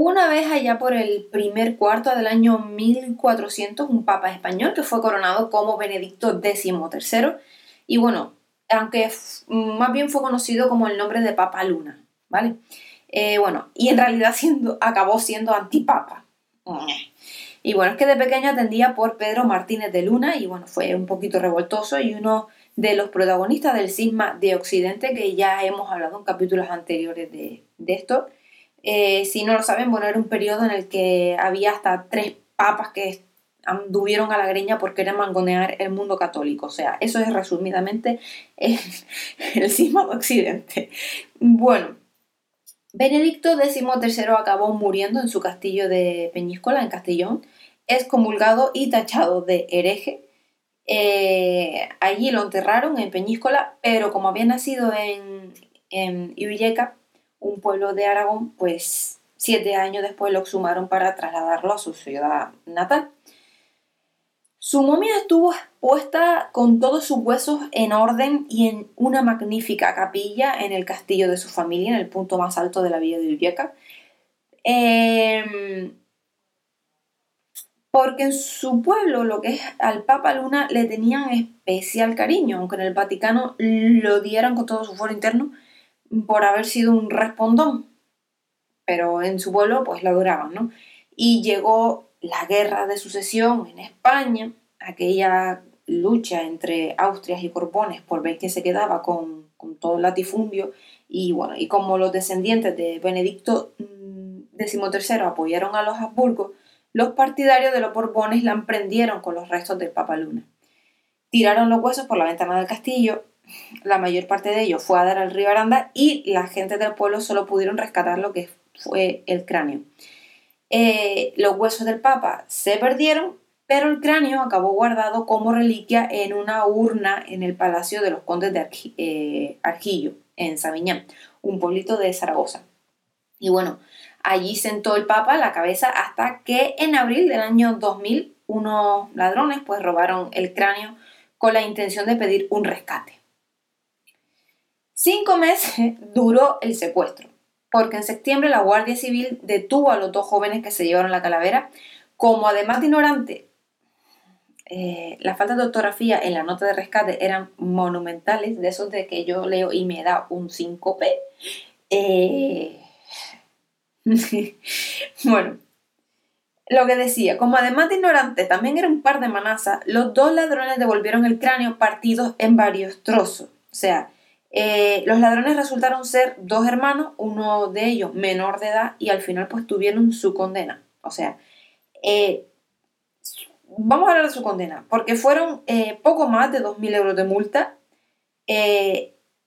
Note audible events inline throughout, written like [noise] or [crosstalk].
una vez allá por el primer cuarto del año 1400 un papa español que fue coronado como Benedicto XIII y bueno, aunque más bien fue conocido como el nombre de Papa Luna, ¿vale? Eh, bueno, y en realidad siendo, acabó siendo antipapa. Y bueno, es que de pequeño atendía por Pedro Martínez de Luna y bueno, fue un poquito revoltoso y uno de los protagonistas del cisma de Occidente que ya hemos hablado en capítulos anteriores de, esto. Eh, si no lo saben, bueno, era un periodo en el que había hasta tres papas que anduvieron a la greña por querer mangonear el mundo católico. O sea, eso es resumidamente el, [laughs] el de Occidente. Bueno, Benedicto XIII acabó muriendo en su castillo de Peñíscola, en Castellón, excomulgado y tachado de hereje. Eh, allí lo enterraron en Peñíscola, pero como había nacido en, en un pueblo de Aragón, pues siete años después lo exhumaron para trasladarlo a su ciudad natal. Su momia estuvo puesta con todos sus huesos en orden y en una magnífica capilla en el castillo de su familia, en el punto más alto de la villa de Ulleca. Em, porque en su pueblo, lo que es al Papa Luna, le tenían especial cariño, aunque en el Vaticano lo dieran con todo su foro interno por haber sido un respondón. Pero en su pueblo, pues lo adoraban, ¿no? Y llegó la guerra de sucesión en España, aquella lucha entre Austrias y Borbones por ver quién se quedaba con, todo el latifundio, y bueno, y como los descendientes de Benedicto XIII mm, apoyaron a los Habsburgos, los partidarios de los Borbones la emprendieron con los restos del Papa Luna. Tiraron los huesos por la ventana del castillo, la mayor parte de ellos fue a dar al río Aranda y la gente del pueblo solo pudieron rescatar lo que fue el cráneo. Eh, los huesos del Papa se perdieron, pero el cráneo acabó guardado como reliquia en una urna en el Palacio de los Condes de eh, Argillo, en Sabiñán, un pueblito de Zaragoza. Y bueno, allí sentó el Papa la cabeza hasta que en abril del año 2000 unos ladrones pues robaron el cráneo con la intención de pedir un rescate. Cinco meses [laughs] duró el secuestro porque en septiembre la Guardia Civil detuvo a los dos jóvenes que se llevaron la calavera, como además de ignorante, eh, las faltas de ortografía en la nota de rescate eran monumentales, de esos de que yo leo y me da un 5P. Eh, [laughs] bueno, lo que decía, como además de ignorante también era un par de manazas, los dos ladrones devolvieron el cráneo partido en varios trozos. O sea, eh, los ladrones resultaron ser dos hermanos, uno de ellos menor de edad y al final pues tuvieron su condena. O sea, eh, vamos a hablar de su condena, porque fueron eh, poco más de 2.000 euros de multa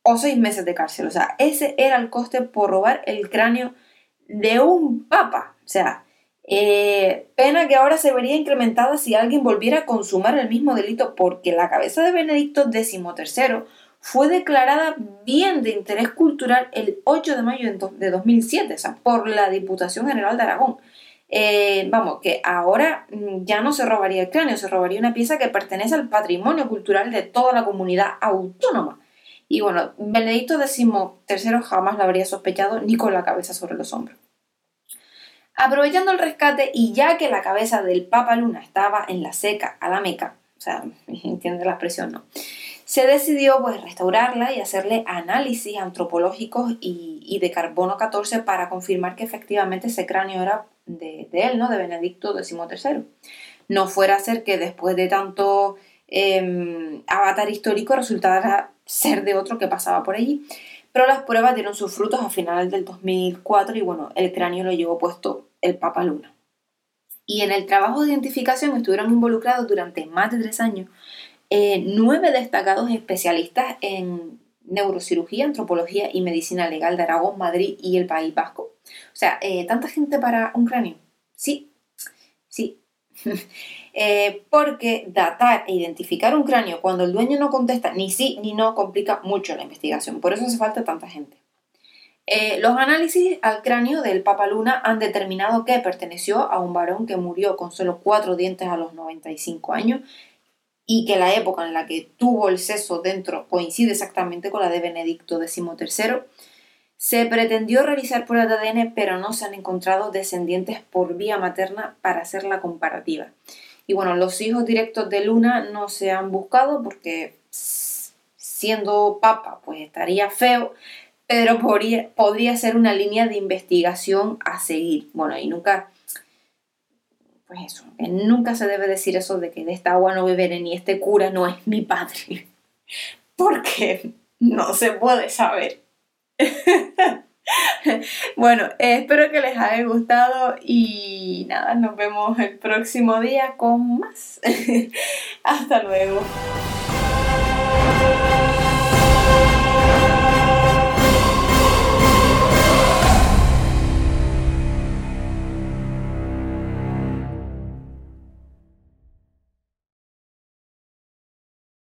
o seis meses de cárcel. O sea, ese era el coste por robar el cráneo de un papa. O sea, pena que ahora se vería incrementada si alguien volviera a consumar el mismo delito porque la cabeza de Benedicto XIII fue declarada bien de interés cultural el 8 de mayo de 2007, o sea, por la Diputación General de Aragón. Eh, vamos, que ahora mm, ya no se robaría el cráneo, se robaría una pieza que pertenece al patrimonio cultural de toda la comunidad autónoma. Y bueno, Benedicto XIII jamás lo habría sospechado ni con la cabeza sobre los hombros. Aprovechando el rescate y ya que la cabeza del Papa Luna estaba en la seca a la Meca, o sea, [laughs] entiende la expresión, ¿no? Se decidió pues restaurarla y hacerle análisis antropológicos y, de carbono 14 para confirmar que efectivamente ese cráneo era de, él, ¿no? De Benedicto XIII. No fuera a ser que después de tanto em, avatar histórico resultara ser de otro que pasaba por allí. Pero las pruebas dieron sus frutos a finales del 2004 y bueno, el cráneo lo llevó puesto el Papa Luna. Y en el trabajo de identificación estuvieron involucrados durante más de tres años eh, nueve destacados especialistas en neurocirugía, antropología y medicina legal de Aragón, Madrid y el País Vasco. O sea, eh, ¿tanta gente para un cráneo? Sí, sí. [laughs] Eh, porque datar e identificar un cráneo cuando el dueño no contesta ni sí ni no complica mucho la investigación. Por eso hace falta tanta gente. los análisis al cráneo del Papa Luna han determinado que perteneció a un varón que murió con solo cuatro dientes a los 95 años y que la época en la que tuvo el seso dentro coincide exactamente con la de Benedicto XIII. Se pretendió realizar pruebas de ADN, pero no se han encontrado descendientes por vía materna para hacer la comparativa. Y bueno, los hijos directos de Luna no se han buscado porque siendo papa, pues estaría feo, pero podría, podría ser una línea de investigación a seguir. Bueno, y nunca, pues eso, nunca se debe decir eso de que de esta agua no beberé ni este cura no es mi padre, [laughs] porque no se puede saber. [laughs] bueno, espero que les haya gustado y nada, nos vemos el próximo día con más. [laughs] Hasta luego.